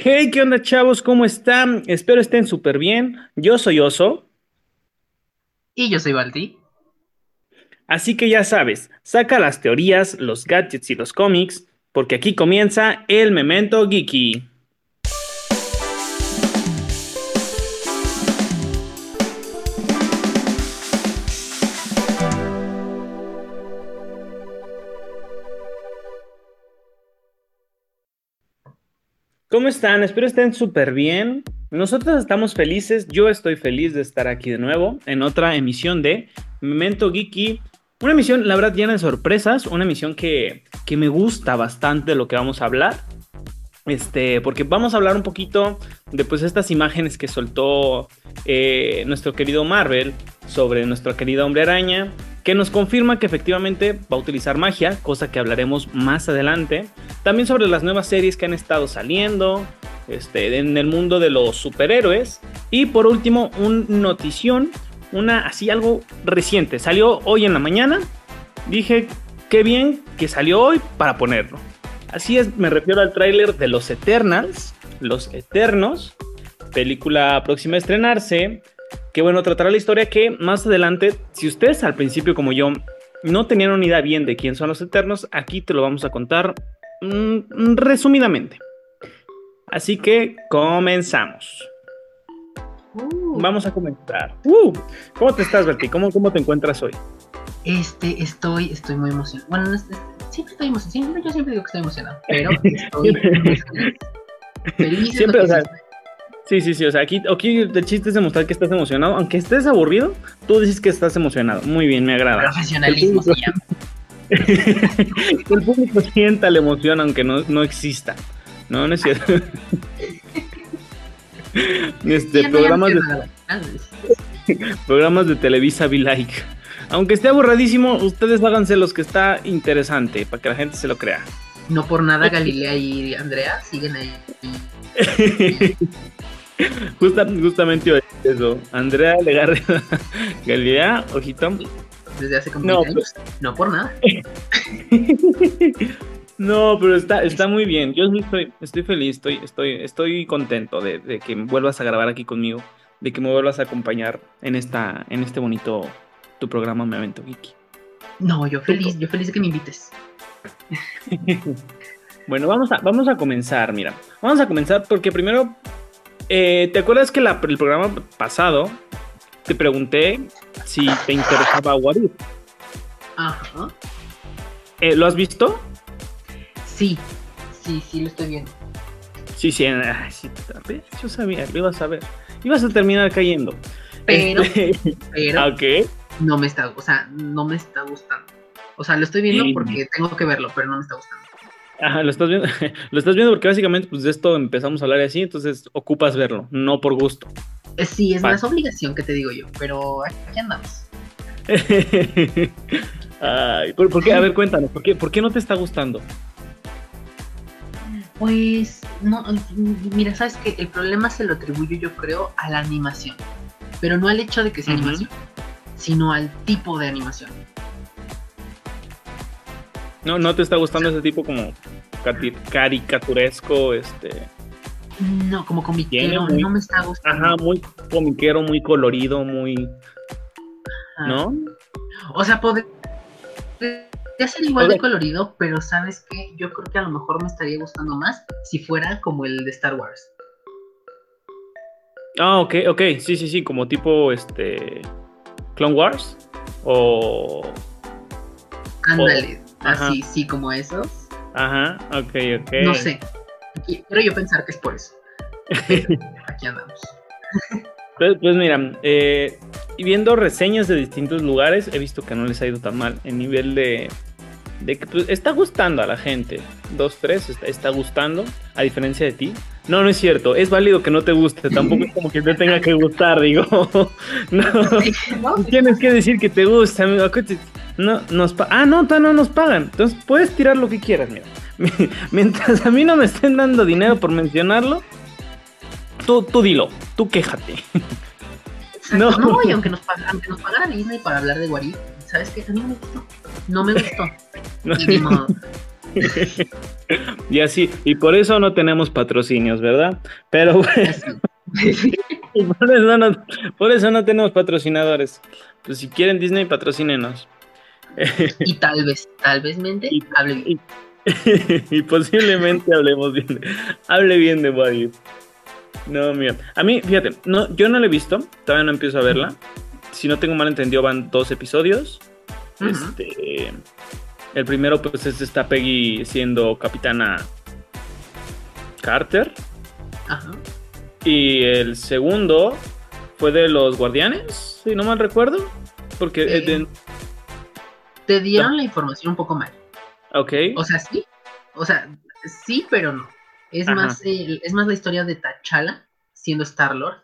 Hey, ¿qué onda, chavos? ¿Cómo están? Espero estén súper bien. Yo soy Oso. Y yo soy Balti. Así que ya sabes, saca las teorías, los gadgets y los cómics, porque aquí comienza el Memento Geeky. ¿Cómo están? Espero estén súper bien. Nosotros estamos felices, yo estoy feliz de estar aquí de nuevo en otra emisión de Memento Geeky. Una emisión, la verdad, llena de sorpresas, una emisión que, que me gusta bastante lo que vamos a hablar. Este, porque vamos a hablar un poquito de pues, estas imágenes que soltó eh, nuestro querido Marvel sobre nuestro querido hombre araña, que nos confirma que efectivamente va a utilizar magia, cosa que hablaremos más adelante. También sobre las nuevas series que han estado saliendo este, en el mundo de los superhéroes. Y por último, un notición, una así algo reciente. Salió hoy en la mañana. Dije, qué bien que salió hoy para ponerlo. Así es, me refiero al tráiler de Los Eternals, Los Eternos, película próxima a estrenarse que bueno, tratará la historia que más adelante, si ustedes al principio como yo no tenían una idea bien de quién son los Eternos, aquí te lo vamos a contar mm, resumidamente. Así que comenzamos. Uh. Vamos a comenzar. Uh, ¿Cómo te estás, Berti? ¿Cómo, ¿Cómo te encuentras hoy? Este, estoy, estoy muy emocionado. Bueno, siempre estoy emocionado. yo siempre digo que estoy emocionado, pero estoy feliz. feliz siempre, o sea, Sí, sí, sí. O sea, aquí, aquí el chiste es demostrar que estás emocionado. Aunque estés aburrido, tú dices que estás emocionado. Muy bien, me agrada. Profesionalismo se llama. el público sienta la emoción aunque no, no exista. No, no es cierto. este, programas de, programas de Televisa Be Like. Aunque esté aburradísimo, ustedes háganse los que está interesante para que la gente se lo crea. No por nada Galilea y Andrea siguen ahí. justamente eso. Andrea Legarre Galilea, ojito. Desde hace como no, años. No por nada. no, pero está, está muy bien. Yo estoy, estoy feliz, estoy, estoy, estoy contento de, que vuelvas a grabar aquí conmigo, de que me vuelvas a acompañar en esta, en este bonito tu programa Me Avento Geeky. No, yo feliz, yo feliz de que me invites. bueno, vamos a, vamos a comenzar, mira. Vamos a comenzar porque primero eh, ¿Te acuerdas que el programa pasado te pregunté si te interesaba Warif? Ajá. Eh, ¿Lo has visto? Sí, sí, sí, lo estoy viendo. Sí, sí, sí yo sabía, lo ibas a ver. Ibas a terminar cayendo. Pero, este, pero, okay. No me está, o sea, no me está gustando. O sea, lo estoy viendo porque tengo que verlo, pero no me está gustando. Ajá, lo estás viendo, lo estás viendo porque básicamente pues de esto empezamos a hablar así, entonces ocupas verlo, no por gusto. Eh, sí, es más obligación que te digo yo, pero aquí andamos. Ay, ¿por, qué? A ver, cuéntanos, ¿por qué, ¿por qué no te está gustando? Pues, no, mira, sabes que el problema se lo atribuyo yo creo a la animación, pero no al hecho de que sea animación, sino al tipo de animación. No, no te está gustando ese tipo como caricaturesco, este. No, como comiquero, no me está gustando. Ajá, muy comiquero, muy colorido, muy. ¿No? O sea, podría ser igual de colorido, pero ¿sabes qué? Yo creo que a lo mejor me estaría gustando más si fuera como el de Star Wars. Ah, ok, ok, sí, sí, sí, como tipo este. Clone Wars o. Ándale. Así, sí, como esos. Ajá, ok, ok. No sé. Quiero yo pensar que es por eso. aquí andamos. Pues, pues mira, eh, viendo reseñas de distintos lugares, he visto que no les ha ido tan mal. El nivel de, de que pues, está gustando a la gente. Dos, tres, está, está, gustando, a diferencia de ti. No, no es cierto. Es válido que no te guste. Tampoco es como que te tenga que gustar, digo. no, tienes que decir que te gusta. No, nos ah, no, no nos pagan. Entonces puedes tirar lo que quieras, mira. Mientras a mí no me estén dando dinero por mencionarlo, tú, tú dilo, tú quéjate. No. no, y aunque nos, pagaran, aunque nos Disney para hablar de Guarí, ¿sabes qué? A mí no me gustó. No me gustó. y así, y por eso no tenemos patrocinios, ¿verdad? Pero por, eso no, por eso no tenemos patrocinadores. Pues si quieren Disney, patrocínenos. y tal vez, tal vez mente, hable bien. Y, posiblemente hablemos bien. hable bien de What No, mira. A mí, fíjate, no, yo no la he visto, todavía no empiezo a verla. Si no tengo mal entendido, van dos episodios. Este. El primero, pues, es esta Peggy siendo capitana Carter. Ajá. Y el segundo fue de los Guardianes, si no mal recuerdo. Porque. Eh, te dieron la información un poco mal. Ok. O sea, sí. O sea, sí, pero no. Es, más, es más la historia de T'Challa siendo Star-Lord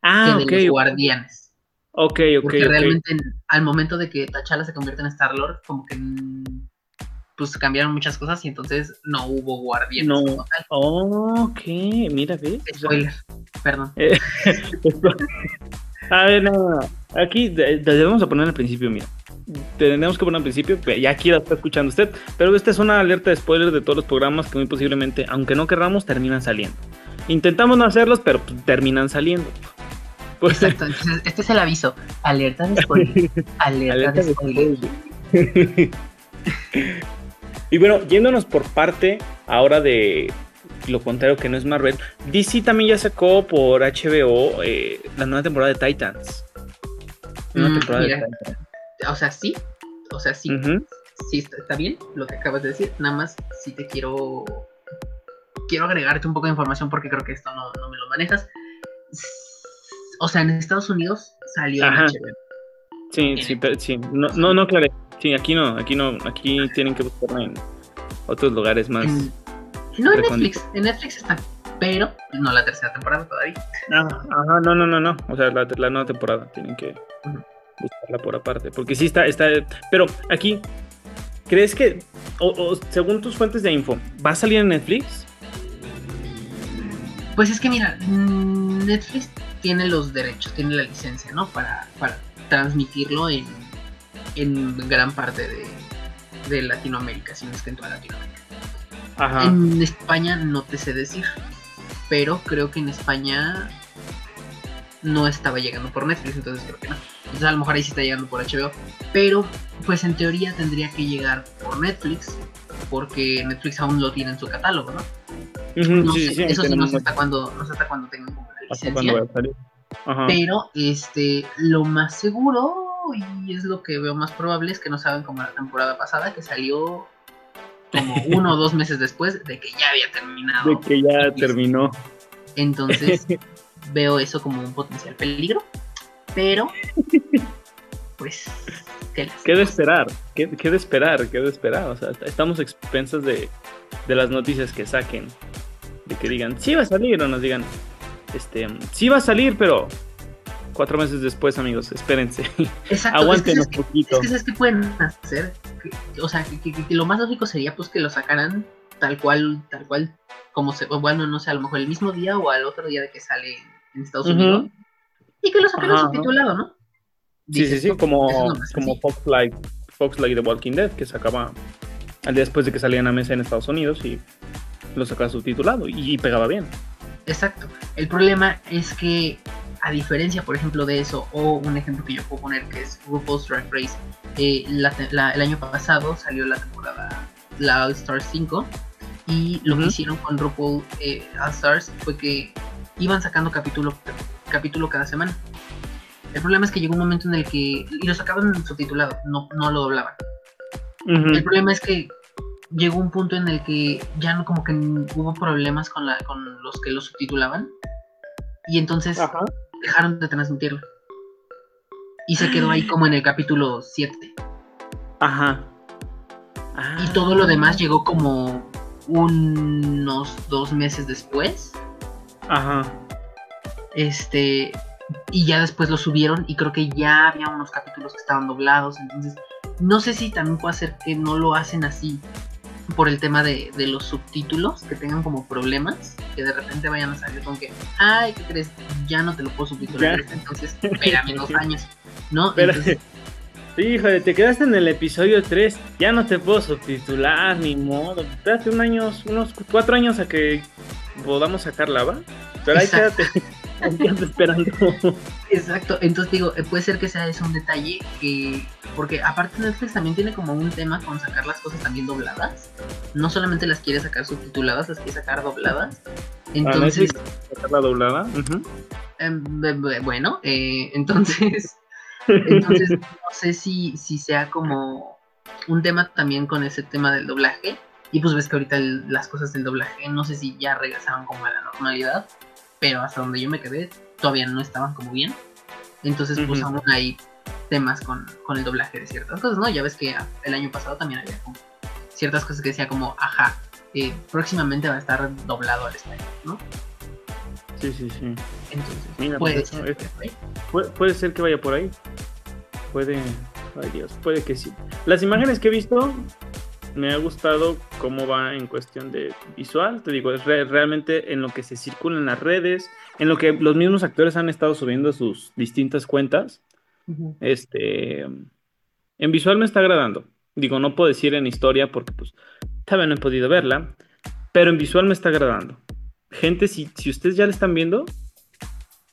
ah, que de los Guardianes. Ok, ok. Porque realmente al momento de que T'Challa se convierte en Star-Lord, como que pues cambiaron muchas cosas y entonces no hubo guardianes. No. ok, mira, ¿ves? Spoiler, perdón. Eh, a ver, no, aquí debemos poner al principio, mira. Tenemos que poner al principio, ya aquí la está escuchando usted, pero esta es una alerta de spoiler de todos los programas que muy posiblemente, aunque no querramos, terminan saliendo. Intentamos no hacerlos, pero pues, terminan saliendo. Exacto, este es el aviso. Alerta de spoiler. Alerta, de spoiler. y bueno, yéndonos por parte ahora de lo contrario que no es Marvel, DC también ya sacó por HBO eh, la nueva temporada de Titans. Una mm, temporada de Titans. O sea, sí. O sea, sí. Sí, está, bien lo que acabas de decir. Nada más si te quiero. Quiero agregarte un poco de información porque creo que esto no, no me lo manejas o sea, en Estados Unidos salió en HBO. Sí, sí, pero, sí. No, no, no, claro. Sí, aquí no, aquí no, aquí tienen que buscarla en otros lugares más. no en Netflix, en Netflix está, pero no la tercera temporada todavía. Ah, ajá, no, no, no, no. O sea, la, la nueva temporada tienen que buscarla por aparte. Porque sí está, está. Pero aquí, ¿crees que, o, según tus fuentes de info, va a salir en Netflix? Pues es que mira, mm, Netflix tiene los derechos, tiene la licencia, ¿no? Para, para transmitirlo en, en gran parte de, de Latinoamérica, si no es que en toda Latinoamérica. Ajá. En España no te sé decir, pero creo que en España no estaba llegando por Netflix, entonces creo que no. Entonces a lo mejor ahí sí está llegando por HBO, pero pues en teoría tendría que llegar por Netflix, porque Netflix aún lo tiene en su catálogo, ¿no? no sé, eso sí no sé hasta cuándo, no sé hasta cuándo tengan pero este, lo más seguro, y es lo que veo más probable, es que no saben como la temporada pasada, que salió como uno o dos meses después de que ya había terminado. De que ya terminó. Entonces veo eso como un potencial peligro, pero pues... ¿Qué, ¿Qué de esperar? ¿Qué, ¿Qué, de esperar? ¿Qué de esperar? O sea, estamos expensas de, de las noticias que saquen. De que digan, sí va a salir o nos digan, este, sí va a salir, pero cuatro meses después, amigos, espérense. Exacto. Aguanten un poquito. Es que ¿sabes qué pueden hacer? o sea, que, lo más lógico sería pues que lo sacaran tal cual, tal cual, como se, bueno, no sé, a lo mejor el mismo día o al otro día de que sale en Estados Unidos. Y que lo sacaran subtitulado, ¿no? sí, sí, sí, como, como Fox Like, Fox Like The Walking Dead, que sacaba al día después de que salía en la mesa en Estados Unidos y lo sacaba subtitulado y pegaba bien. Exacto. El problema es que, a diferencia, por ejemplo, de eso, o un ejemplo que yo puedo poner que es RuPaul's Drag Race, eh, el año pasado salió la temporada, la All Stars 5, y lo que hicieron con RuPaul eh, All Stars fue que iban sacando capítulo, capítulo cada semana. El problema es que llegó un momento en el que. Y lo sacaban subtitulado, no, no lo doblaban. El problema es que llegó un punto en el que ya no como que hubo problemas con, la, con los que lo subtitulaban y entonces dejaron de transmitirlo. Y se quedó ahí como en el capítulo 7. Ajá. Y todo lo demás llegó como unos dos meses después. Ajá. Este. Y ya después lo subieron y creo que ya había unos capítulos que estaban doblados. Entonces, no sé si también puede ser que no lo hacen así por el tema de, los subtítulos, que tengan como problemas, que de repente vayan a salir con que, ay, ¿qué crees? Ya no te lo puedo subtitular, entonces espérame dos años, ¿no? Sí, híjole, te quedaste en el episodio 3. Ya no te puedo subtitular, ni modo. Espérate un año, unos cuatro años a que podamos sacarla, ¿va? Pero ahí quédate. Esperando. Exacto, entonces digo, eh, puede ser que sea ese un detalle que. Porque aparte Netflix también tiene como un tema con sacar las cosas también dobladas. No solamente las quiere sacar subtituladas, las quiere sacar dobladas. Entonces. ¿Sacar la doblada? Em, bueno, eh, entonces. entonces, no sé si, si sea como un tema también con ese tema del doblaje. Y pues ves que ahorita las cosas del doblaje, no sé si ya regresaron como a la normalidad pero hasta donde yo me quedé todavía no estaban como bien. Entonces, pues aún hay temas con, el doblaje de ciertas cosas, ¿no? Ya ves que el año pasado también había como ciertas cosas que decía como, ajá, eh, próximamente va a estar doblado al español, ¿no? Sí, sí, sí. Entonces, puede, pues, ser puede, ser que vaya por ahí. Puede, ay Dios, puede que sí. Las imágenes que he visto me ha gustado cómo va en cuestión de visual, te digo, es realmente en lo que se circula en las redes, en lo que los mismos actores han estado subiendo sus distintas cuentas. Este, en visual me está agradando. Digo, no puedo decir en historia porque pues todavía no he podido verla, pero en visual me está agradando. Gente, si, si ustedes ya la están viendo,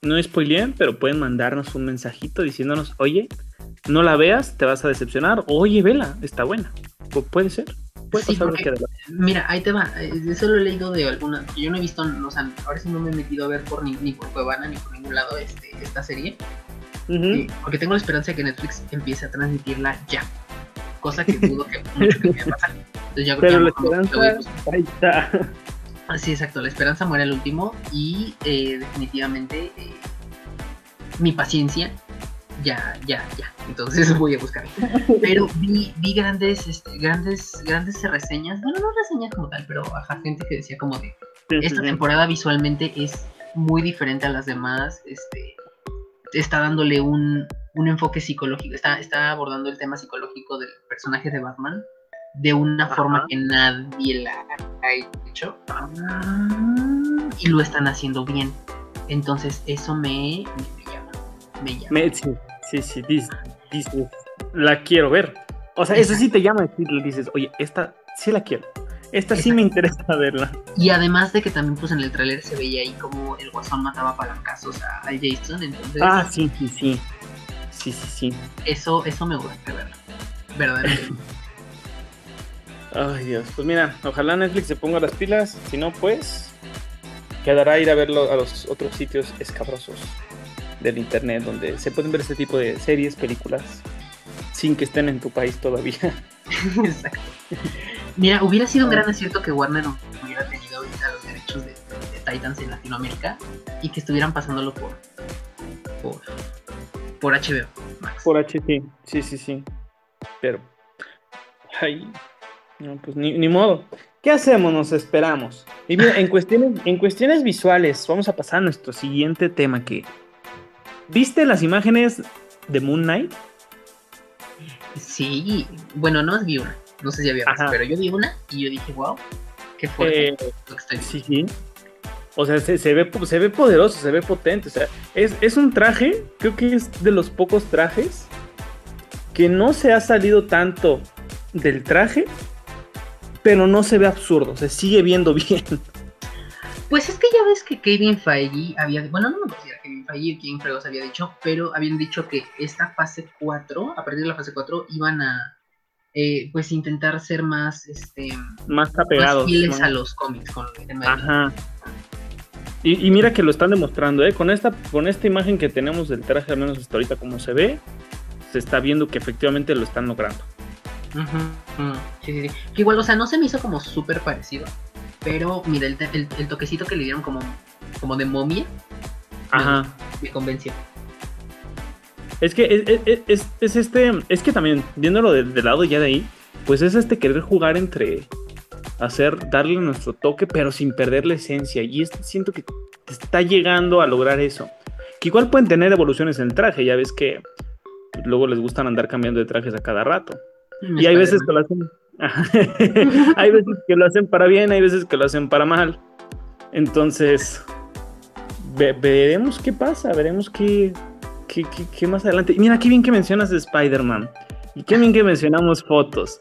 no spoileen, pero pueden mandarnos un mensajito diciéndonos, oye, no la veas, te vas a decepcionar, oye, vela, está buena puede ser. mira, ahí te va. Eh, eso lo he leído de alguna. Yo no he visto, o sea, ahora sí no me he metido a ver por ni, ni por Cuevana ni por ningún lado este, esta serie. Eh, porque tengo la esperanza de que Netflix empiece a transmitirla ya. Cosa que dudo que mucho que vaya a pasar. Entonces ya Pero la esperanza, ahí está. Sí, exacto. La esperanza muere al último y eh, definitivamente mi paciencia ya, ya, ya. Entonces voy a buscar. Pero vi, vi grandes, este, grandes, grandes reseñas. Bueno, no reseñas como tal, pero ajá, gente que decía como de esta temporada visualmente es muy diferente a las demás. Este está dándole un, un enfoque psicológico. Está, está abordando el tema psicológico del personaje de Batman de una forma que nadie la ha hecho. Y lo están haciendo bien. Entonces eso me, me llama. Me llama. Sí, sí, dices, la quiero ver. O sea, eso sí te llama y dices, oye, esta sí la quiero. Esta sí me interesa verla. Y además de que también pues en el tráiler se veía ahí como el guasón mataba palancazos a, a Jason, entonces... Ah, sí, sí, sí. Sí, sí, sí. Eso, eso me gusta verlo. Verdaderamente. Ay, Dios. Pues mira, ojalá Netflix se ponga las pilas. Si no, pues quedará ir a verlo a los otros sitios escabrosos del internet donde se pueden ver este tipo de series, películas, sin que estén en tu país todavía. Exacto. Mira, hubiera sido un gran acierto que Warner hubiera tenido ahorita los derechos de, Titans en Latinoamérica y que estuvieran pasándolo por por, por HBO Por HT, sí, sí, sí. Pero, ay, no, pues ni, ni modo. ¿Qué hacemos? Nos esperamos. Y mira, en cuestiones, en cuestiones visuales, vamos a pasar a nuestro siguiente tema que ¿Viste las imágenes de Moon Knight? Sí, bueno, no vi una, no sé si había más, pero yo vi una y yo dije, wow, qué fuerte eh, Sí, sí. O sea, se, ve, se ve poderoso, se ve potente. O sea, es, es un traje, creo que es de los pocos trajes que no se ha salido tanto del traje, pero no se ve absurdo, se sigue viendo bien. Pues es que ya ves que Kevin Feige había, bueno, no me considero Kevin Feige, Kevin Fregos había dicho, pero habían dicho que esta fase 4, a partir de la fase 4, iban a, eh, pues, intentar ser más, este, más apegados. Más fieles a los cómics con Ajá. Y, mira que lo están demostrando, ¿eh? Con esta, con esta imagen que tenemos del traje, al menos hasta ahorita como se ve, se está viendo que efectivamente lo están logrando. Sí, sí, sí. igual, o sea, no se me hizo como súper parecido pero mira, el, el, toquecito que le dieron como, como de momia Ajá. Me, convenció. Es que es, es, este. Es que también, viéndolo del de lado ya de ahí, pues es este querer jugar entre hacer, darle nuestro toque, pero sin perder la esencia. Y siento que está llegando a lograr eso. Que igual pueden tener evoluciones en el traje, ya ves que luego les gustan andar cambiando de trajes a cada rato. y hay veces que lo hacen hay veces que lo hacen para bien, hay veces que lo hacen para mal. Entonces, veremos qué pasa, veremos qué, qué, qué, más adelante. Mira, qué bien que mencionas de Spider-Man. Y qué bien que mencionamos fotos.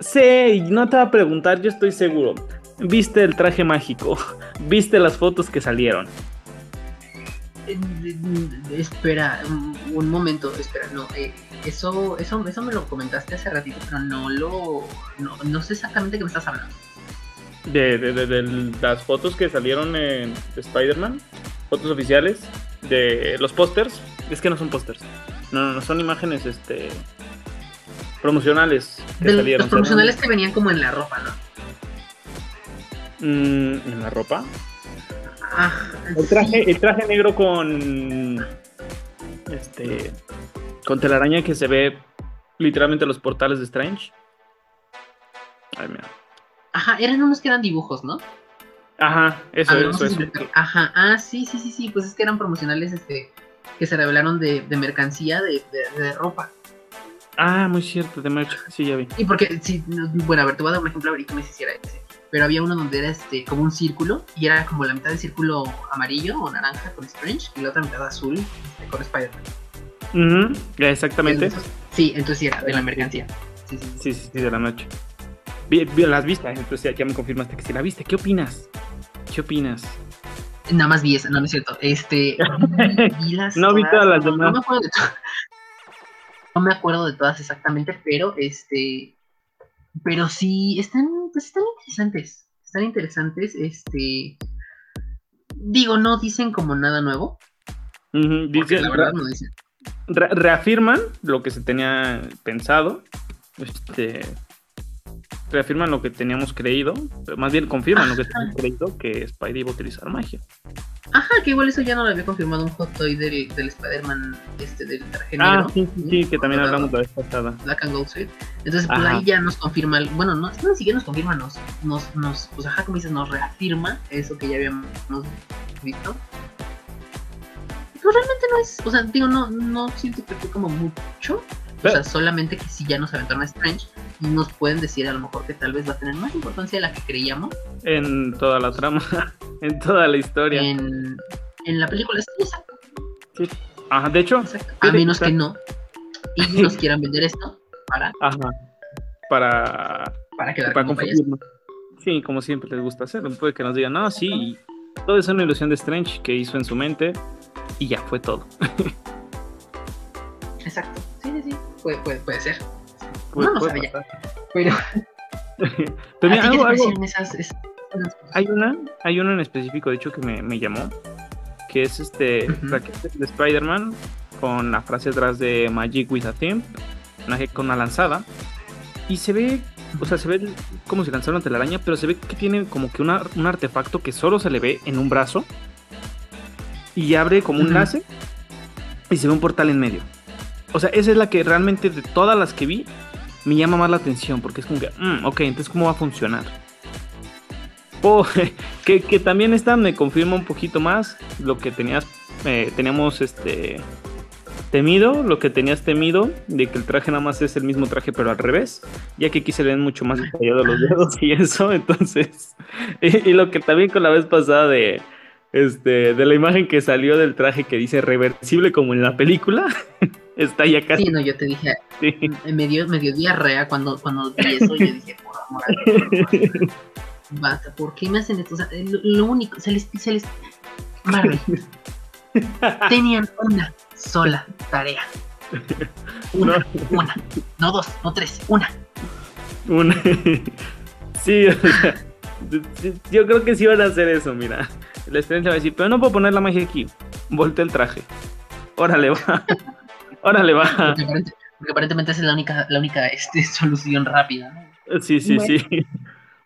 Sí, no te va a preguntar, yo estoy seguro. ¿Viste el traje mágico? ¿Viste las fotos que salieron? Eh, espera, un momento, espera, no, eh, eso, eso, eso me lo comentaste hace ratito, pero no lo, no, sé exactamente qué me estás hablando. De, de, las fotos que salieron en Spider-Man, fotos oficiales, de los pósters, es que no son pósters, no, no, son imágenes, este, promocionales que salieron. Los promocionales que venían como en la ropa, ¿no? Mm, ¿En la ropa? Ah, el traje, el traje negro con. Este. Con telaraña que se ve literalmente los portales de Strange. Ay, mira. Ajá, eran unos que eran dibujos, ¿no? Ajá, eso, ah, eso, Ajá, ah, sí, sí, sí, sí, pues es que eran promocionales este, que se revelaron de, mercancía, de, ropa. Ah, muy cierto, de merch, sí, ya vi. Y porque, sí, bueno, a ver, te voy a dar un ejemplo ahorita me hiciera ese pero había uno donde era este como un círculo y era como la mitad del círculo amarillo o naranja con Strange y la otra mitad azul este, con Spider-Man. exactamente. sí, entonces sí era de la mercancía. Sí, sí, sí, de la noche. las viste, entonces ya me confirmaste que sí la viste. ¿Qué opinas? ¿Qué opinas? Nada más vi esa, no, no es cierto. Este, vi las no vi todas las demás. No me acuerdo de todas. No me acuerdo de todas exactamente, pero este, pero sí están pues están interesantes. Están interesantes. Este. Digo, no dicen como nada nuevo. dicen, la verdad no dicen. reafirman lo que se tenía pensado. Este. Reafirman lo que teníamos creído. Más bien confirman lo que teníamos creído que Spidey iba a utilizar magia. Ajá, que igual eso ya no lo había confirmado un hot toy del, del Spider-Man este, del traje ah, negro. Sí, sí, sí, que también hablamos la vez pasada. Black and Gold Suit. Entonces, pues ahí ya nos confirma, bueno, no, no siquiera nos confirma, nos, nos, nos, pues ajá, como dices, nos reafirma eso que ya habíamos visto. Pues realmente no es, o sea, digo, no, no siento que fue como mucho. O sea, solamente que si ya nos aventaron a Strange nos pueden decir a lo mejor que tal vez va a tener más importancia de la que creíamos. En toda la trama, en toda la historia. En, en la película, exacto. Sí. Ajá, de hecho. A menos que no. Y nos quieran vender esto para. Ajá. Para. Para quedar para como Sí, como siempre les gusta hacer. Puede que nos digan, no, sí, todo es una ilusión de Strange que hizo en su mente y ya fue todo. Exacto. Sí, sí, sí. Puede, puede, puede ser. No, no sabía. Pero. Pero algo, hay una, hay una en específico, de hecho, que me, me llamó. Que es este uh de Spider-Man con la frase atrás de Magic with a Theme, con una lanzada. Y se ve, o sea, se ve como si lanzara una telaraña, pero se ve que tiene como que una, un artefacto que solo se le ve en un brazo. Y abre como un láser y se ve un portal en medio. O sea, esa es la que realmente de todas las que vi me llama más la atención porque es como que, mm, ok, entonces ¿cómo va a funcionar? Oh, que, también esta me confirma un poquito más lo que tenías, eh, teníamos este temido, lo que tenías temido, de que el traje nada más es el mismo traje pero al revés, ya que aquí se ven mucho más detallados los dedos y eso, entonces, y, lo que también con la vez pasada de, este, de la imagen que salió del traje que dice reversible como en la película, está ya casi. Sí, no, yo te dije, me, dio, me dio diarrea cuando, cuando vi eso, yo dije, por amor, basta, ¿por qué me hacen esto? O sea, lo, único, se les, se les, Marvel, tenían una sola tarea. Una, una, no dos, no tres, una. Una. Sí, o sea, yo creo que sí van a hacer eso, mira. La experiencia va a decir, pero no puedo poner la magia aquí. Volte el traje. Órale, va. Órale, va. Porque, aparentemente es la única, la única este, solución rápida. Sí, sí, sí.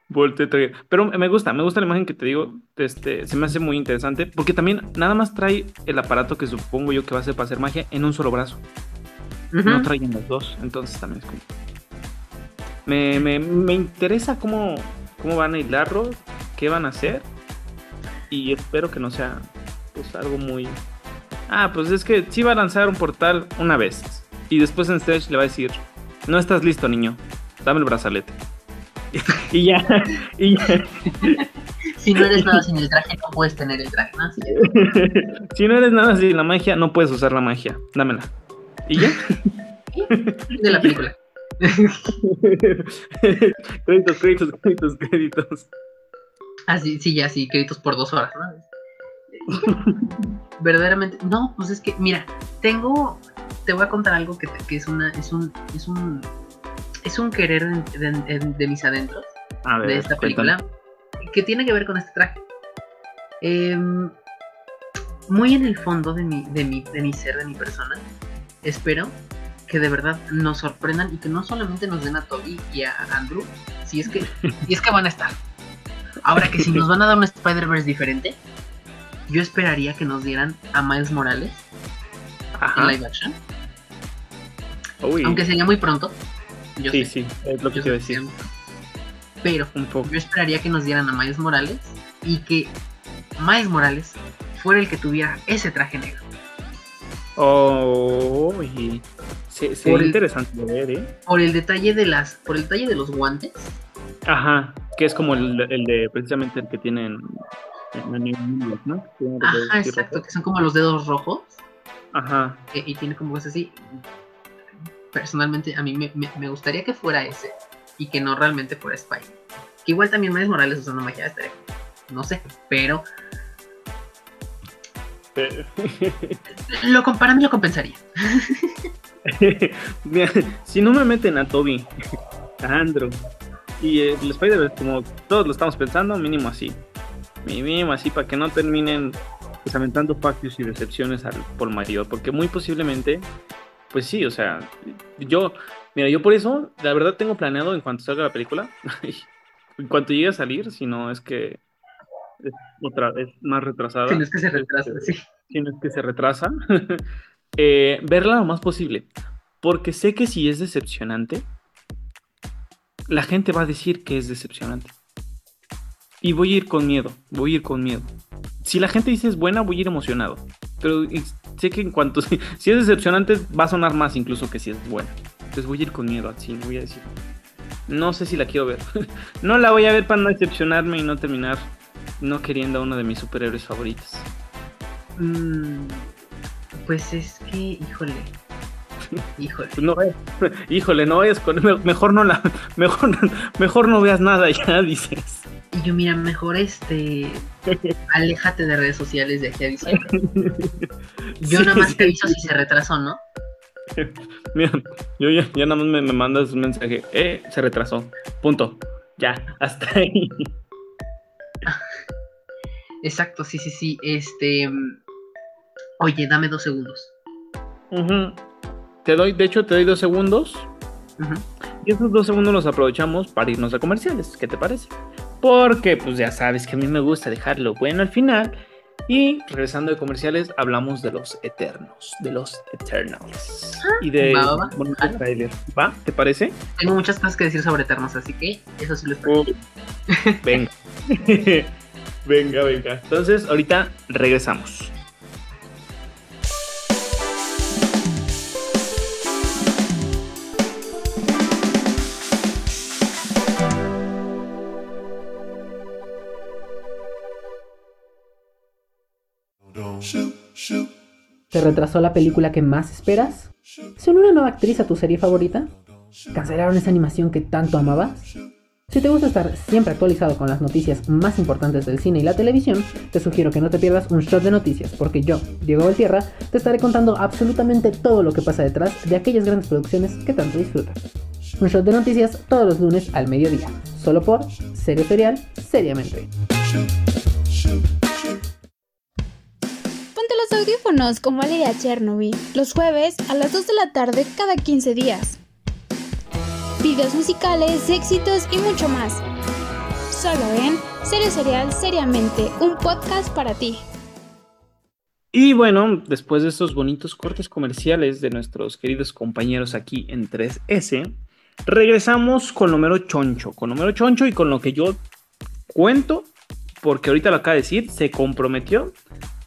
Volte traje. Pero me gusta, me gusta la imagen que te digo. Este, se me hace muy interesante. Porque también nada más trae el aparato que supongo yo que va a ser para hacer magia en un solo brazo. No traen los dos. Entonces también es como. Me, me, me interesa cómo, cómo van a hilarlo, qué van a hacer y espero que no sea pues algo muy... Ah, pues es que sí va a lanzar un portal una vez y después en stage le va a decir, no estás listo niño, dame el brazalete. y ya, y ya. si no eres nada sin el traje, no puedes tener el traje. ¿no? si no eres nada sin la magia, no puedes usar la magia. Dámela. Y ya. de la película. créditos, créditos, créditos, créditos. Ah, sí, sí, ya, sí, créditos por dos horas, ¿no? Verdaderamente, no, pues es que, mira, tengo, te voy a contar algo que, que es una, es un, es un, es un querer de, de, de mis adentros A ver, de esta cuéntame. película que tiene que ver con este traje. Em, muy en el fondo de mi, de, mi, de mi ser, de mi persona, espero que de verdad nos sorprendan y que no solamente nos den a Toby y a Andrew, si es que, si es que van a estar. Ahora que si nos van a dar un Spider-Verse diferente, yo esperaría que nos dieran a Miles Morales en live action, Uy, aunque sería muy pronto. Yo sí, sé, sí, es lo que te decir. Pero Un poco. yo esperaría que nos dieran a Miles Morales y que Miles Morales fuera el que tuviera ese traje negro. Oh, y se, se Por el- interesante de ver, ¿eh? Por el detalle de las, por el detalle de los guantes. Ajá, que es como el, el de precisamente el que tienen ¿no? Ajá, exacto, que son como los dedos rojos Ajá, eh, y tiene como cosas así. Personalmente a mí me, me- me gustaría que fuera ese y que no realmente fuera Spy. Que igual también Miles Morales usando magia estaría, no sé, pero lo para mí lo compensaría. Mira, si no me meten a Toby, a Andrew y el Spider-Man, como todos lo estamos pensando, mínimo así. Mínimo así para que no terminen pues, aventando factios y decepciones al por mayor, porque muy posiblemente, pues sí, o sea, yo, mira, yo por eso, la verdad tengo planeado en cuanto salga la película, en cuanto llegue a salir, si no es que es, otra, es más retrasada. Si no es que se retrasa, Este, sí. si no es que se retrasa, eh, verla lo más posible. Porque sé que si es decepcionante, la gente va a decir que es decepcionante. Y voy a ir con miedo, voy a ir con miedo. Si la gente dice es buena, voy a ir emocionado. Pero sé que en cuanto, si es decepcionante, va a sonar más incluso que si es buena. Entonces voy a ir con miedo al cine, voy a decir. No sé si la quiero ver. no la voy a ver para no decepcionarme y no terminar no queriendo a uno de mis superhéroes favoritos. Mm, pues es que, híjole. Híjole. No vayas- híjole, no me- mejor no la mejor mejor no veas nada ya dices. Y yo, mira, mejor este. Aléjate de redes sociales de aquí a diciembre. Yo Sí, nada más te aviso sí. si se retrasó, ¿no? Mira, yo ya, ya nada más me, me mandas un mensaje, eh, se retrasó. Punto. Ya, hasta ahí. Exacto, sí, sí, sí. Este. Oye, dame dos segundos. Ujú. Te doy, de hecho, te doy dos segundos. Ujú. Y esos dos segundos los aprovechamos para irnos a comerciales. ¿Qué te parece? Porque, pues ya sabes que a mí me gusta dejarlo bueno al final. Y regresando de comerciales, hablamos de los Eternos, de los Eternals. y de va, va, va. bonitos Jalo. trailers. ¿Va? ¿Te parece? Tengo muchas cosas que decir sobre Eternos, así que eso sí lo espero. Uh, venga. venga, venga. Entonces, ahorita regresamos. ¿Te retrasó la película que más esperas? ¿Se unió una nueva actriz a tu serie favorita? ¿Cancelaron esa animación que tanto amabas? Si te gusta estar siempre actualizado con las noticias más importantes del cine y la televisión, te sugiero que no te pierdas un shot de noticias, porque yo, Diego Valtierra, te estaré contando absolutamente todo lo que pasa detrás de aquellas grandes producciones que tanto disfrutas. Un shot de noticias todos los lunes al mediodía, solo por Serie Serial, seriamente. Los audífonos con Valeria Chernobyl los jueves a las 2 de la tarde cada 15 días. Videos musicales, éxitos y mucho más. Solo en Serie Serial Seriamente, un podcast para ti. Y bueno, después de estos bonitos cortes comerciales de nuestros queridos compañeros aquí en 3S, regresamos con lo mero choncho, con lo mero choncho y con lo que yo cuento, porque ahorita lo acaba de decir, se comprometió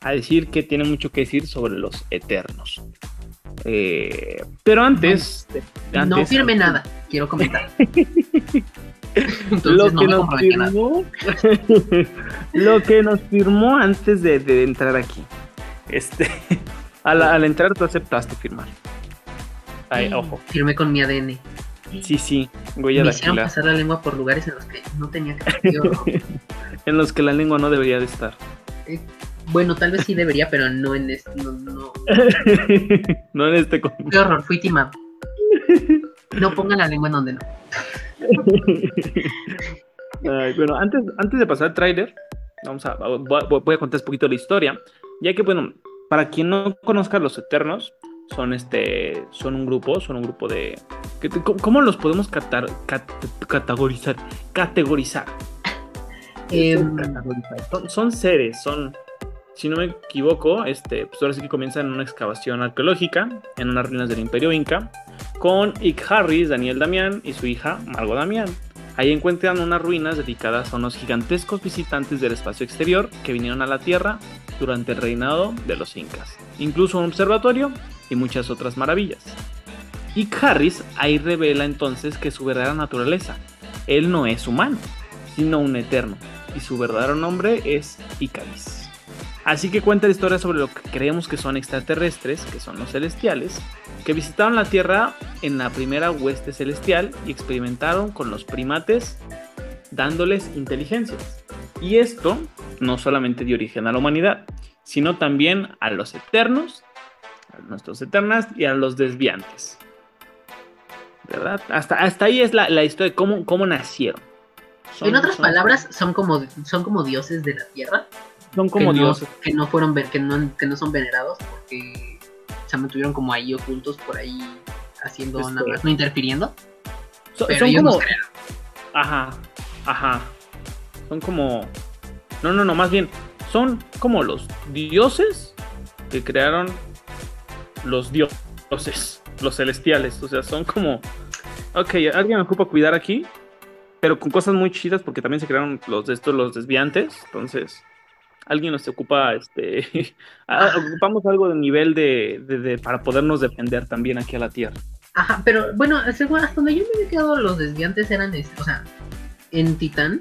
a decir que tiene mucho que decir sobre los eternos. Eh, pero antes, no antes- firme nada, quiero comentar. Entonces lo no que nos firmó lo que nos firmó antes de, de entrar aquí este al, al entrar tú aceptaste firmar Ay, ojo. Firmé con mi ADN. Sí, sí, huella Me hicieron pasar la lengua por lugares en los que no tenía que. En los que la lengua no debería de estar. Bueno, tal vez sí debería, pero no en este. No, no. no en este con- Qué horror, fui timado. No pongan la lengua en donde no. Ay, bueno, antes, antes de pasar al tráiler, vamos a, voy, a- contar un poquito la historia, ya que, bueno, para quien no conozca los Eternos, son este, son un grupo, son un grupo de, ¿cómo- ¿cómo los podemos catar- cat- categorizar? Categorizar. Em, Categorizar. Son, son seres, son, si no me equivoco, este, pues ahora sí que comienzan en una excavación arqueológica en unas ruinas del Imperio Inca, con Ick Harris, Daniel Damián y su hija Margot Damián. Ahí encuentran unas ruinas dedicadas a unos gigantescos visitantes del espacio exterior que vinieron a la Tierra durante el reinado de los incas. Incluso un observatorio y muchas otras maravillas. Ick Harris ahí revela entonces que su verdadera naturaleza. Él no es humano, sino un eterno. Y su verdadero nombre es Icaris. Así que cuenta la historia sobre lo que creemos que son extraterrestres, que son los celestiales, que visitaron la Tierra en la primera hueste celestial y experimentaron con los primates dándoles inteligencias. Y esto no solamente dio origen a la humanidad, sino también a los eternos, a nuestros eternas y a los desviantes. ¿Verdad? Hasta, hasta ahí es la, la historia de cómo, cómo nacieron. Son- en otras son- palabras, son como, son como dioses de la tierra. Son como que dioses. Que no fueron ver- que no, que no son venerados porque se mantuvieron como ahí ocultos por ahí haciendo Esto- nada más, no interfiriendo. Son, Pero son ellos como. Ajá, ajá. Son como. No, no, no, más bien. Son como los dioses que crearon los dioses, los celestiales. O sea, son como. Ok, alguien me ocupa cuidar aquí, pero con cosas muy chidas porque también se crearon los de estos, los desviantes. Entonces, alguien nos ocupa, este. ocupamos algo de nivel de, de- de- para podernos defender también aquí a la Tierra. Ajá, pero bueno, según hasta donde yo me había quedado, los desviantes eran, o sea, en Titán,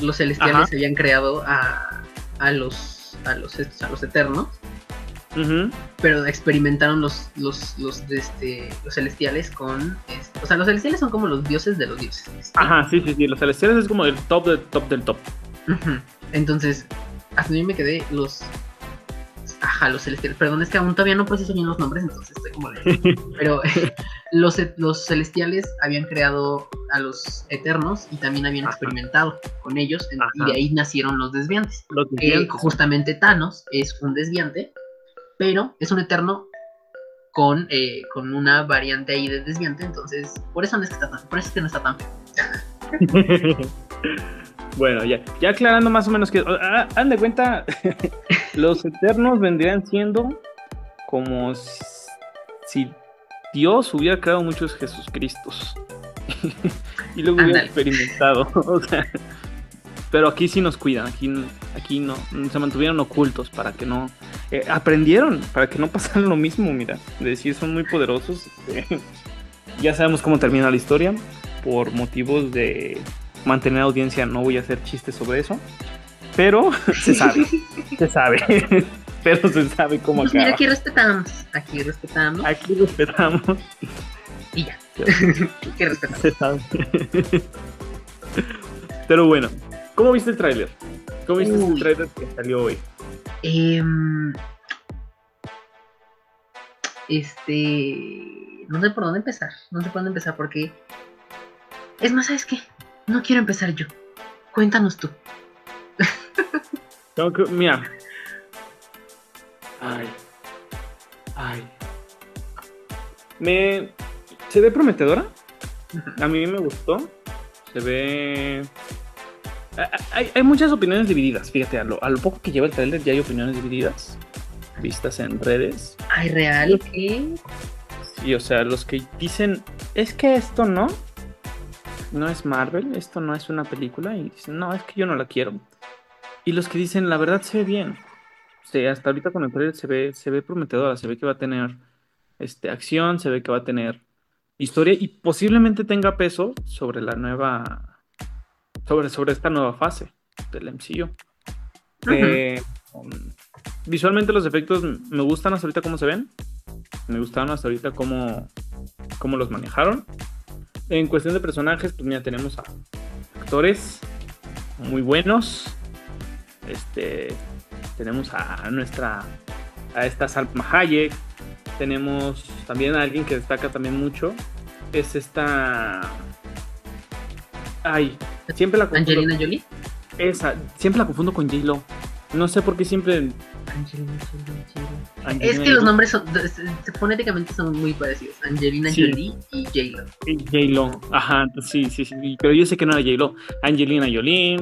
los celestiales Ajá. habían creado a, a los a los estos, a los eternos, Ujú. pero experimentaron los los los de este los celestiales con este, o sea, los celestiales son como los dioses de los dioses. ¿sí? Ajá, sí, sí, sí. Los celestiales es como el top del top del top. Entonces, hasta yo me quedé los Ajá, los celestiales. Perdón, es que aún todavía no proceso bien los nombres, entonces estoy como de... Pero los, los celestiales habían creado a los eternos y también habían Ajá. experimentado con ellos en- y de ahí nacieron los desviantes. Los Que desviantes. justamente Thanos es un desviante, pero es un eterno con, eh, con una variante ahí de desviante, entonces por eso no es que está tan, por eso es que no está tan feo. bueno, ya, ya aclarando más o menos que. ah, Hagan de cuenta, los eternos vendrían siendo como si, Dios hubiera creado muchos Jesús Cristos. y luego hubiera experimentado. o sea, pero aquí sí nos cuidan, aquí, aquí no, se mantuvieron ocultos para que no. eh, aprendieron para que no pasara lo mismo, mira. De decir, son muy poderosos. este, ya sabemos cómo termina la historia. Por motivos de mantener audiencia, no voy a hacer chistes sobre eso. Pero se sabe, se sabe. pero se sabe cómo Pues mira, acaba. aquí respetamos, aquí respetamos Aquí respetamos. y ya. Aquí respetamos. Se sabe. Pero bueno, ¿cómo viste el tráiler? ¿Cómo viste el Uy. tráiler que salió hoy? Em, este. No sé por dónde empezar. No sé por dónde empezar porque. Es más, ¿sabes qué? No quiero empezar yo. Cuéntanos tú. Tengo que, mira. Ay. Ay. Me. Se ve prometedora. A mí me gustó. Se ve. Hay, hay muchas opiniones divididas. Fíjate, a lo, a lo poco que lleva el trailer ya hay opiniones divididas. Vistas en redes. Ay, real, ¿qué? Sí, o sea, los que dicen, es que esto no, no es Marvel, esto no es una película, y dicen, no, es que yo no la quiero. Y los que dicen, la verdad se ve bien. O sea, hasta ahorita con el trailer se ve, se ve prometedora, se ve que va a tener este, acción, se ve que va a tener historia y posiblemente tenga peso sobre la nueva, sobre, sobre esta nueva fase del MCU. Eh, um, visualmente los efectos me gustan hasta ahorita cómo se ven. Me gustaron hasta ahorita cómo, cómo los manejaron. En cuestión de personajes, pues mira, tenemos a actores muy buenos. Este, tenemos a nuestra, a esta Salma Hayek. Tenemos también a alguien que destaca también mucho. Es esta. Ay, siempre la confundo. Angelina Jolie. Esa, siempre la confundo con J-Lo. No sé por qué siempre. Angelina. Angelina Es que los nombres son, fonéticamente son muy parecidos. Angelina Sí. Jolie y J-Lo. y J-Lo. Ajá, sí, sí, sí. Pero yo sé que no era J-Lo. Angelina Jolie.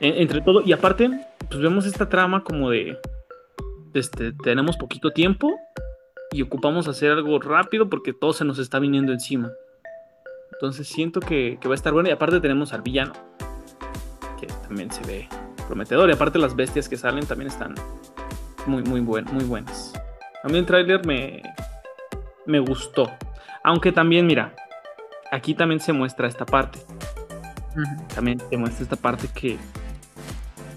en- entre todo. Y aparte, pues vemos esta trama como de. Este, tenemos poquito tiempo y ocupamos hacer algo rápido porque todo se nos está viniendo encima. Entonces siento que, que va a estar bueno. Y aparte tenemos al villano, que también se ve prometedor. Y aparte las bestias que salen también están muy, muy, buen, muy buenas. A mí el tráiler me, me gustó. Aunque también, mira, aquí también se muestra esta parte. También se muestra esta parte que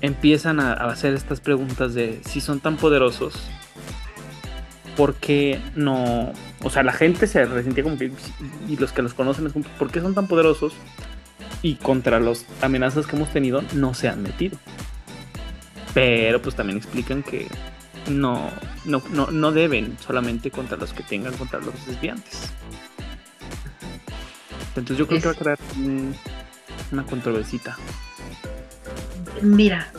empiezan a, a hacer estas preguntas de si son tan poderosos, ¿por qué no? O sea, la gente se resentía como que, y los que los conocen es como, ¿por qué son tan poderosos? Y contra las amenazas que hemos tenido no se han metido. Pero pues también explican que no, no, no, no deben solamente contra los que tengan contra los desviantes. Entonces yo creo Es- que va a crear un- una controversita. Mira,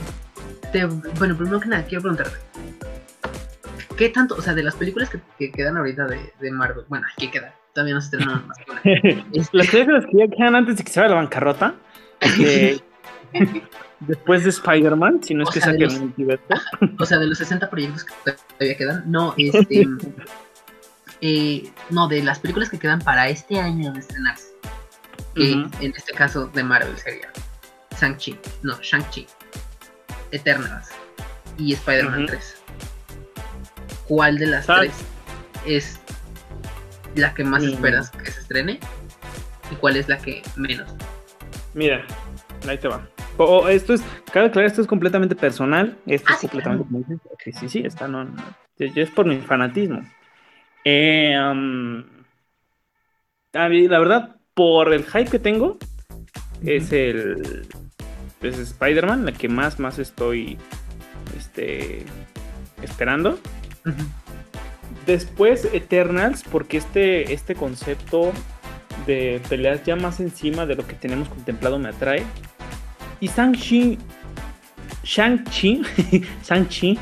te- bueno, primero que nada, quiero preguntarte. ¿Qué tanto, o sea, de las películas que, que quedan ahorita de, de Marvel, bueno, ¿qué quedan? Todavía no se estrenaron más. Este, Las películas que ya quedan antes de que se vaya la bancarrota. de- después de Spider-Man, si no es O que saquen los- el multiverso. o sea, de los 60 proyectos que todavía quedan, no, este. eh, no, de las películas que quedan para este año de estrenarse. Que en este caso de Marvel sería Shang-Chi, no, Shang-Chi, Eternals y Spider-Man Ujú. 3. ¿Cuál de las ¿Sabes? tres es la que más esperas que se estrene? ¿Y cuál es la que menos? Mira, ahí te va. O- esto es, cabe aclarar, esto es completamente personal. Esto Ah, es sí, completamente. Sí, sí, sí, está, no, no. Yo, es por mi fanatismo. Eh, um, a mí, la verdad, por el hype que tengo, es el. Es Spider-Man, la que más, más estoy. Este. Esperando. Después Eternals, porque este, este concepto de peleas ya más encima de lo que tenemos contemplado me atrae. Y Shang-Chi, Shang-Chi, Shang-Chi,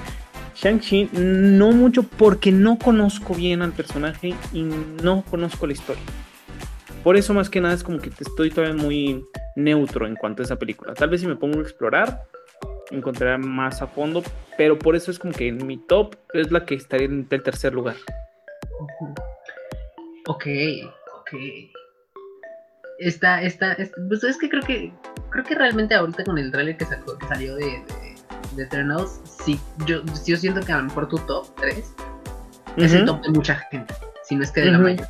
Shang-Chi, no mucho porque no conozco bien al personaje y no conozco la historia. Por eso más que nada es como que estoy todavía muy neutro en cuanto a esa película. Tal vez si me pongo a explorar, encontraré más a fondo, pero por eso es como que en mi top es la que estaría en el tercer lugar. Ok, ok. Está, está, es, pues es que creo que creo que realmente ahorita con el trailer que, sacó, que salió de, de, de Eternals, sí, yo, yo siento que a lo mejor tu top 3 es el top de mucha gente, si no es que de la mayoría.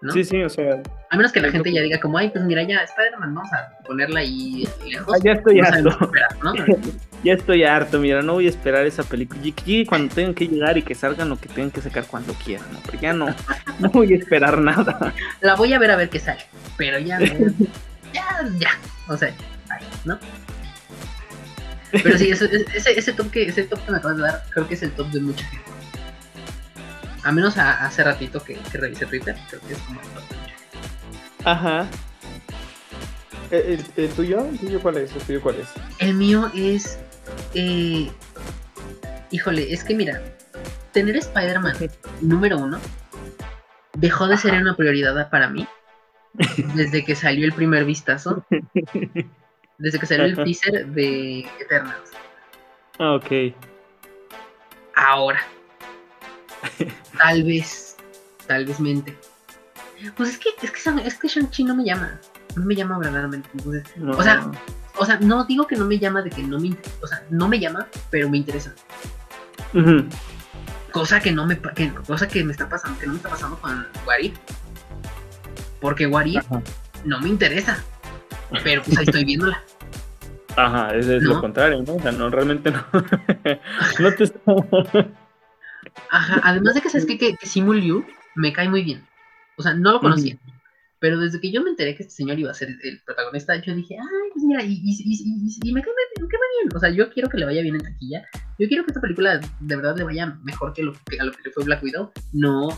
¿no? Sí, sí, o sea, A menos que la gente ya diga como, ay, pues mira, ya Spider-Man, vamos a ponerla ahí lejos. ah, ya estoy no harto. esperar, ¿no? Ya estoy harto, mira, no voy a esperar esa película. Y que llegue cuando tengan que llegar y que salgan lo que tengan que sacar cuando quieran, ¿no? Pero ya no, no voy a esperar nada. La voy a ver a ver qué sale, pero ya, ya, ya, o sea, ay, ¿no? Pero sí, ese, ese, top que, ese top que me acabas de dar, creo que es el top de mucha gente. A menos a- hace ratito que, que revisé Twitter, creo que es como el top de mucha gente. Ajá. ¿El, el- el tuyo? ¿El tuyo cuál es? ¿El tuyo cuál es? El mío es. eh, híjole, es que mira, tener Spider-Man número uno dejó de ser una prioridad para mí desde que salió el primer vistazo, desde que salió el teaser de Eternals. Ah, ok. Ahora, tal vez, tal vez mente. Pues es que, es que, es que Shang-Chi no me llama, no me llama verdaderamente. Entonces, No. O sea, o sea, no digo que no me llama de que no me, inter- o sea, no me llama, pero me interesa. Ujú. Cosa que no me que, cosa que me está pasando, que no me está pasando con Warif. Porque Warif no me interesa. Pero pues ahí estoy viéndola. Ajá, es, es ¿No? lo contrario, ¿no? O sea, no, realmente no. no te. Ajá, además de que sabes que, que, que Simu Liu me cae muy bien. O sea, no lo conocía. Pero desde que yo me enteré que este señor iba a ser el protagonista, yo dije, ay, pues mira, y, me, cae, bien. O sea, yo quiero que le vaya bien en taquilla. Yo quiero que esta película de verdad le vaya mejor que, lo, que a lo que le fue Black Widow. No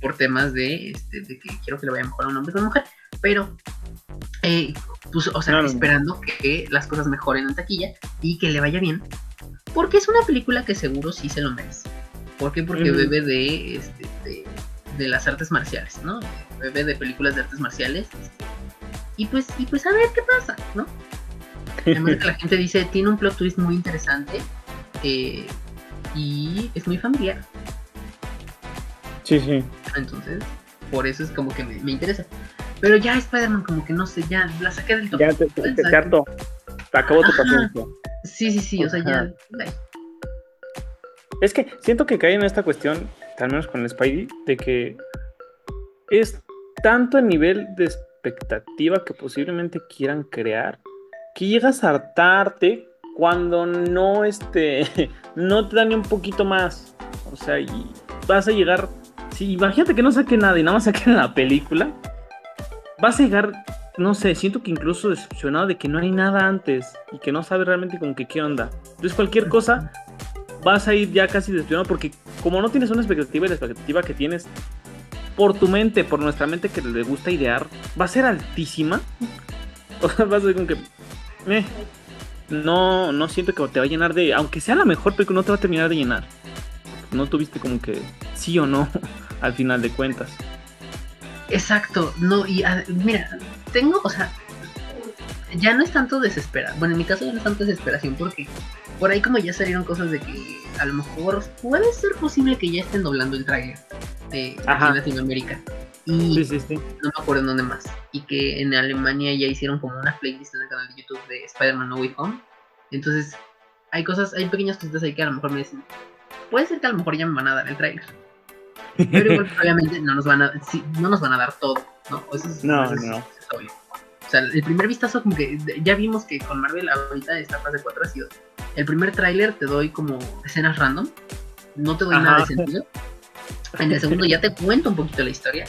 por temas de, este, de que quiero que le vaya mejor a un hombre que a una mujer. Pero, eh, pues, o sea, esperando que las cosas mejoren en taquilla y que le vaya bien. Porque es una película que seguro sí se lo merece. ¿Por qué? Porque bebe de, este, de de las artes marciales, ¿no? Bebé de películas de artes marciales. Y pues, y pues a ver qué pasa, ¿no? Además que la gente dice, tiene un plot twist muy interesante eh, y es muy familiar. Sí, sí. Entonces, por eso es como que me, interesa. Pero ya Spider-Man como que no sé, ya la saqué del top. Ya te, te, te, acabó tu paciencia. Sí, sí, sí, o sea, ya... Es que siento que cae en esta cuestión al menos con el Spidey, de que es tanto el nivel de expectativa que posiblemente quieran crear, que llegas a hartarte cuando no, este, no te dan ni un poquito más. O sea, y vas a llegar, si imagínate que no saque nada y nada más saquen la película, vas a llegar, no sé, siento que incluso decepcionado de que no hay nada antes y que no sabes realmente con qué, qué onda. Entonces cualquier cosa vas a ir ya casi decepcionado porque como no tienes una expectativa y la expectativa que tienes por tu mente, por nuestra mente que le gusta idear, va a ser altísima. O sea, vas a decir como que... Eh, no, no siento que te va a llenar de... Aunque sea la mejor película, no te va a terminar de llenar. No tuviste como que sí o no al final de cuentas. Exacto, no, y mira, tengo, o sea, ya no es tanto desesperación. Bueno, en mi caso ya no es tanto desesperación porque por ahí como ya salieron cosas de que a lo mejor puede ser posible que ya estén doblando el trailer de Latinoamérica. Y no me acuerdo en dónde más. Y que en Alemania ya hicieron como una playlist en el canal de YouTube de Spider-Man No Way Home. Entonces, hay cosas, hay pequeñas cositas ahí que a lo mejor me dicen, puede ser que a lo mejor ya me van a dar el trailer. Pero igual, obviamente no nos van a, no nos van a dar todo, ¿no? no, no sea, el primer vistazo como que ya vimos que con Marvel ahorita esta fase 4 ha sido el primer tráiler te doy como escenas random, no te doy nada de sentido. En el segundo ya te cuento un poquito la historia.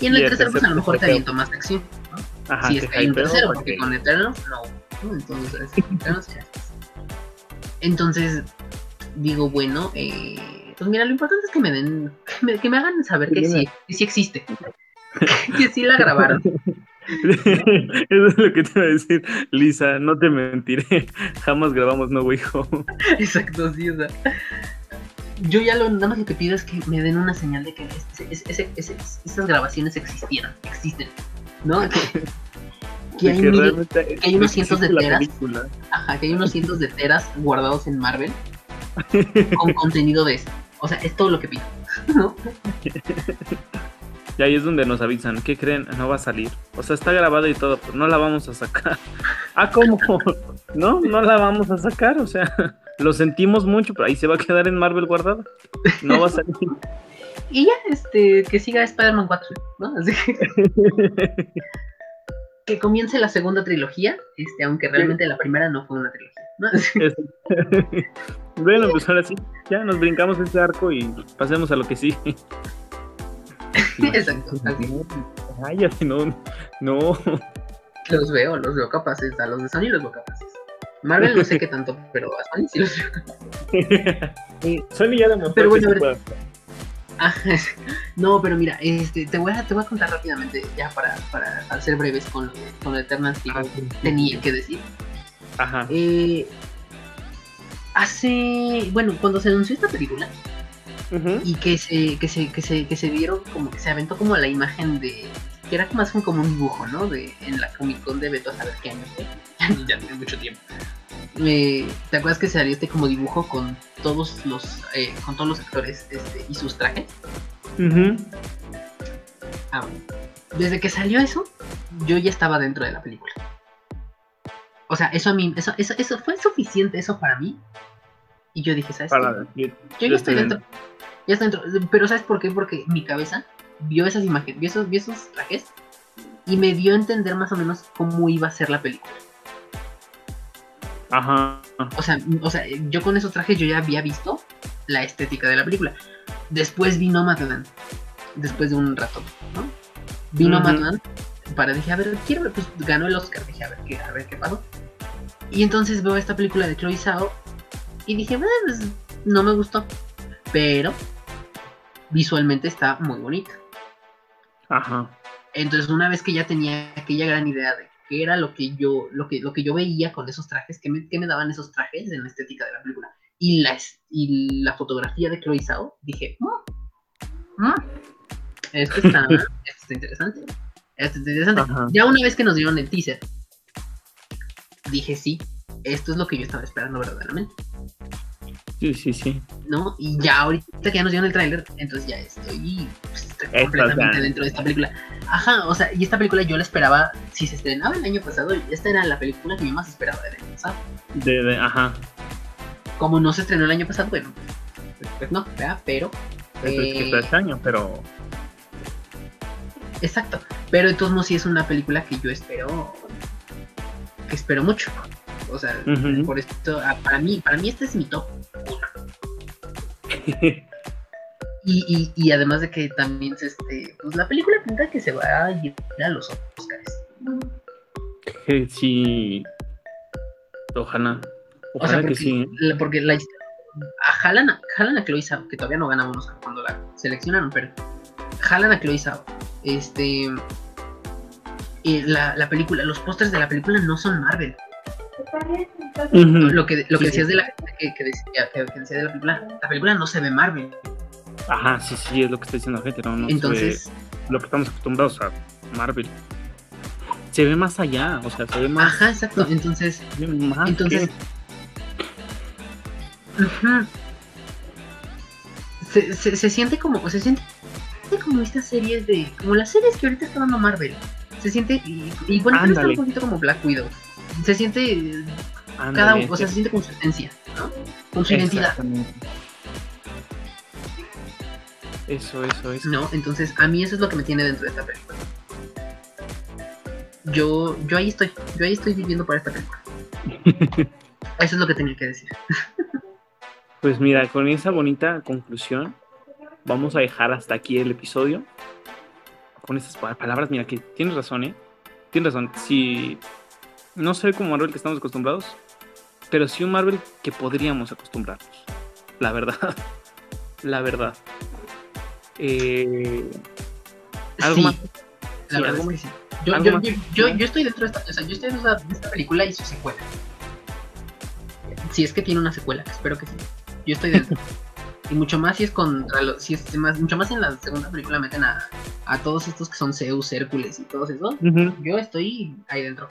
Y en el, tercero, pues a lo mejor te aviento más acción. ¿no? Ajá, si es que hay un tercero, porque, con Eternals no. Entonces, Entonces, digo, bueno, eh, pues mira, lo importante es que me den, que me, hagan saber que sí, que sí existe. que sí la grabaron. Eso es lo que te iba a decir, Lisa, no te mentiré, jamás grabamos No Way Home. Exacto, sí, o sea. Yo ya lo, nada más que pido es que me den una señal de que esas grabaciones existieran, existen, ¿no? Que, hay, que hay, unos cientos de teras. Ajá, que hay unos cientos de teras guardados en Marvel con contenido de eso. O sea, es todo lo que pido, ¿no? Y ahí es donde nos avisan, ¿qué creen? No va a salir. O sea, está grabado y todo, pero no la vamos a sacar. ah, ¿cómo? no, no la vamos a sacar, o sea, lo sentimos mucho, pero ahí se va a quedar en Marvel guardada. No va a salir. y ya, este, que siga Spider-Man 4, ¿no? Así que... que comience la segunda trilogía, este, aunque realmente la primera no fue una trilogía. ¿no? bueno, pues ahora sí, ya nos brincamos este arco y pasemos a lo que sigue. Exacto, Ay, no, no. Los veo, los veo capaces. A los de Sony los veo capaces. Marvel no sé qué tanto, pero a Sony sí los veo capaces. Sony ya demostró pero bueno, que ah, no, pero mira, este, te voy a, te voy a contar rápidamente, ya para, para ser breves con, con Eternals que ah, tenía que decir. Ajá. Eh, hace, bueno, cuando se anunció esta película, y que se, que se, que se, que se dieron como que se aventó como la imagen de que era más como un dibujo, ¿no? De, en la Comic Con de Beto a saber qué año ya tiene mucho tiempo. ¿Te acuerdas que salió este como dibujo con todos los eh, con todos los actores este, y sus trajes? ah, desde que salió eso, yo ya estaba dentro de la película. O sea, eso a mí, eso, eso, eso fue suficiente eso para mí. Y yo dije, ¿sabes? qué? Yo ya estoy dentro. Ya está dentro. Pero ¿sabes por qué? Porque mi cabeza vio esas imágenes, vio esos, vio esos trajes y me dio a entender más o menos cómo iba a ser la película. Ajá. O sea, o sea, yo con esos trajes yo ya había visto la estética de la película. Después vino Nomadland. después de un rato, ¿no? Vino Ujú. Batman para dije, a ver, quiero ver, pues ganó el Oscar, dije, a ver qué, a ver qué pasó. Y entonces veo esta película de Chloe Zhao y dije, bueno, pues, no me gustó, pero visualmente está muy bonita. Ajá. Entonces, una vez que ya tenía aquella gran idea de qué era lo que yo, lo que, lo que yo veía con esos trajes, qué me, qué me daban esos trajes en la estética de la película, y la, y la fotografía de Chloe Zhao, dije, "Mm, mm, esto, está, esto está interesante. Esto está interesante. Ajá. Ya una vez que nos dieron el teaser, dije, sí, esto es lo que yo estaba esperando verdaderamente. Sí, sí, sí. ¿no? Y ya ahorita que ya nos dieron el tráiler, entonces ya estoy, pues, completamente dentro de esta película. Ajá, o sea, y esta película yo la esperaba, si se estrenaba el año pasado, esta era la película que yo más esperaba del año pasado. De, de- ajá. Como no se estrenó el año pasado, bueno, pues, no, ¿verdad? Pero... Es que eh, está este año, pero. exacto, pero de todos modos sí es una película que yo espero, que espero mucho. O sea, por esto, ah, para mí, para mí este es mi top uno. Y, y, y además de que también este, pues la película pinta que se va a llevar a los Oscars. Que sí. Ojalá. O Ojalá sea, que porque, sí. la, porque la, a jalan, a, jalan a Chloe Zhao, que todavía no Oscar cuando la seleccionaron, pero jalan a Chloe Zhao. Este, y la, la película, los pósters de la película no son Marvel. Lo que, lo que Sí, decías sí. de la que, que decía, que- decía de la película, la película no se ve Marvel. Ajá, sí, sí, es lo que está diciendo la gente, ¿no? no se ve Entonces, lo que estamos acostumbrados a Marvel. Se ve más allá, o sea, se ve más. ajá, exacto. Entonces, más Entonces, que- se, se, se siente como, se siente como estas series de, como las series que ahorita está dando Marvel. Se siente, y, y bueno, está un poquito como Black Widow. Se siente cada uno, o sea, se siente con su esencia, ¿no? Con su identidad. Eso, eso, eso. ¿no? Entonces, a mí eso es lo que me tiene dentro de esta película. Yo, yo ahí estoy, yo ahí estoy viviendo para esta película. Eso es lo que tenía que decir. Pues mira, con esa bonita conclusión, vamos a dejar hasta aquí el episodio. Con esas pa- palabras, mira que tienes razón, ¿eh? Tienes razón. Si no sé como Marvel que estamos acostumbrados, pero sí un Marvel que podríamos acostumbrarnos. La verdad. La verdad. Eh, ¿Algo Sí, más? La Sí, verdad algo es que sí. Yo, ¿Algo yo, más? yo, estoy dentro de esta, o sea, yo estoy dentro de esta, película y su secuela. Si es que tiene una secuela, espero que sí. Yo estoy dentro. y mucho más si es contra los, si es más, mucho más en la segunda película meten a, a todos estos que son Zeus, Hércules y todos esos. Yo estoy ahí dentro.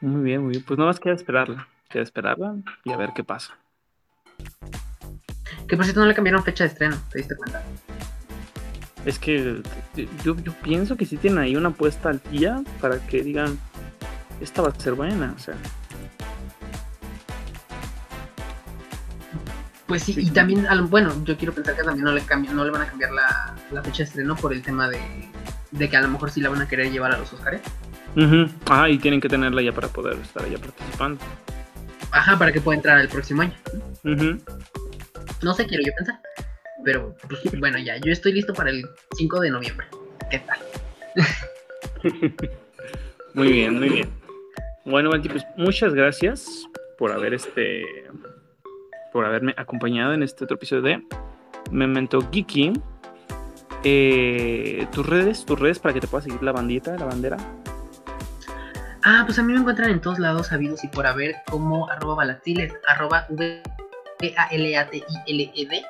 Muy bien, muy bien. Pues nada más queda esperarla. Queda esperarla y a ver qué pasa. Que por cierto no le cambiaron fecha de estreno, ¿te diste cuenta? Es que yo, yo pienso que sí tienen ahí una apuesta al día para que digan, esta va a ser buena. O sea, Pues sí, Sí. y también, bueno, yo quiero pensar que también no le cambian, no le van a cambiar la, la fecha de estreno por el tema de, de que a lo mejor sí la van a querer llevar a los Oscars. Ujú. Ah, y tienen que tenerla ya para poder estar allá participando. Ajá, para que pueda entrar el próximo año. Ujú. No sé, quiero yo pensar. Pero, pues, bueno, ya, yo estoy listo para el 5 de noviembre. ¿Qué tal? Muy bien, muy bien. Bueno, Valti, pues muchas gracias por haber este por haberme acompañado en este otro episodio de Memento Geeky. Eh, tus redes, tus redes para que te pueda seguir la bandita, la bandera. Ah, pues a mí me encuentran en todos lados sabidos y por haber como arroba balatiles, arroba v a l a t i l e d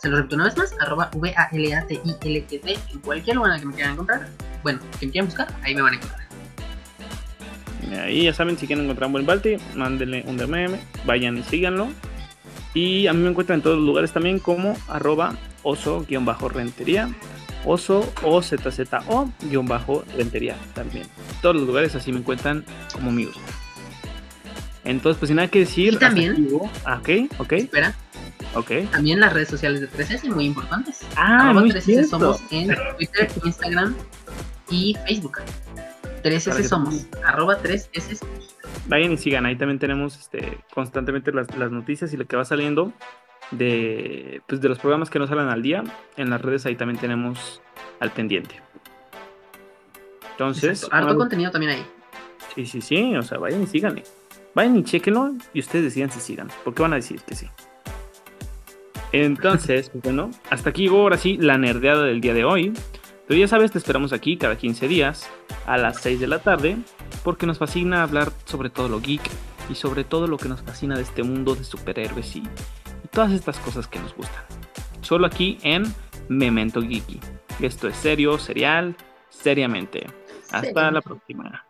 Se lo repito una vez más, arroba v a l a t i l e d En cualquier lugar en el que me quieran encontrar, bueno, que me quieran buscar, ahí me van a encontrar. Ahí ya saben, si quieren encontrar un buen Balti, mándenle un DM, vayan y síganlo. Y a mí me encuentran en todos los lugares también como arroba oso-rentería, oso o zzo-rentería también. Todos los lugares así me encuentran como amigos. Entonces, pues sin nada que decir. Y también-. Ah, ok, ok, Espera, ok. también las redes sociales de 3S, muy importantes. Ah, arroba muy 3S cierto. somos en Twitter, Instagram y Facebook. Para 3S que somos, arroba 3S somos. Vayan y sigan, ahí también tenemos este, constantemente las, las noticias y lo que va saliendo de, pues, de los programas que nos salen al día. En las redes ahí también tenemos al pendiente. Entonces. Exacto, Harto contenido también ahí. Sí, sí, sí. O sea, vayan y síganle. Vayan y chequenlo y ustedes decidan si sigan. Porque van a decir que sí. Entonces, pues, bueno, hasta aquí llegó ahora sí la nerdeada del día de hoy. Pero ya sabes, te esperamos aquí cada 15 días a las 6 de la tarde porque nos fascina hablar sobre todo lo geek y sobre todo lo que nos fascina de este mundo de superhéroes y todas estas cosas que nos gustan. Solo aquí en Memento Geeky. Esto es serio, serial, seriamente. Hasta la próxima.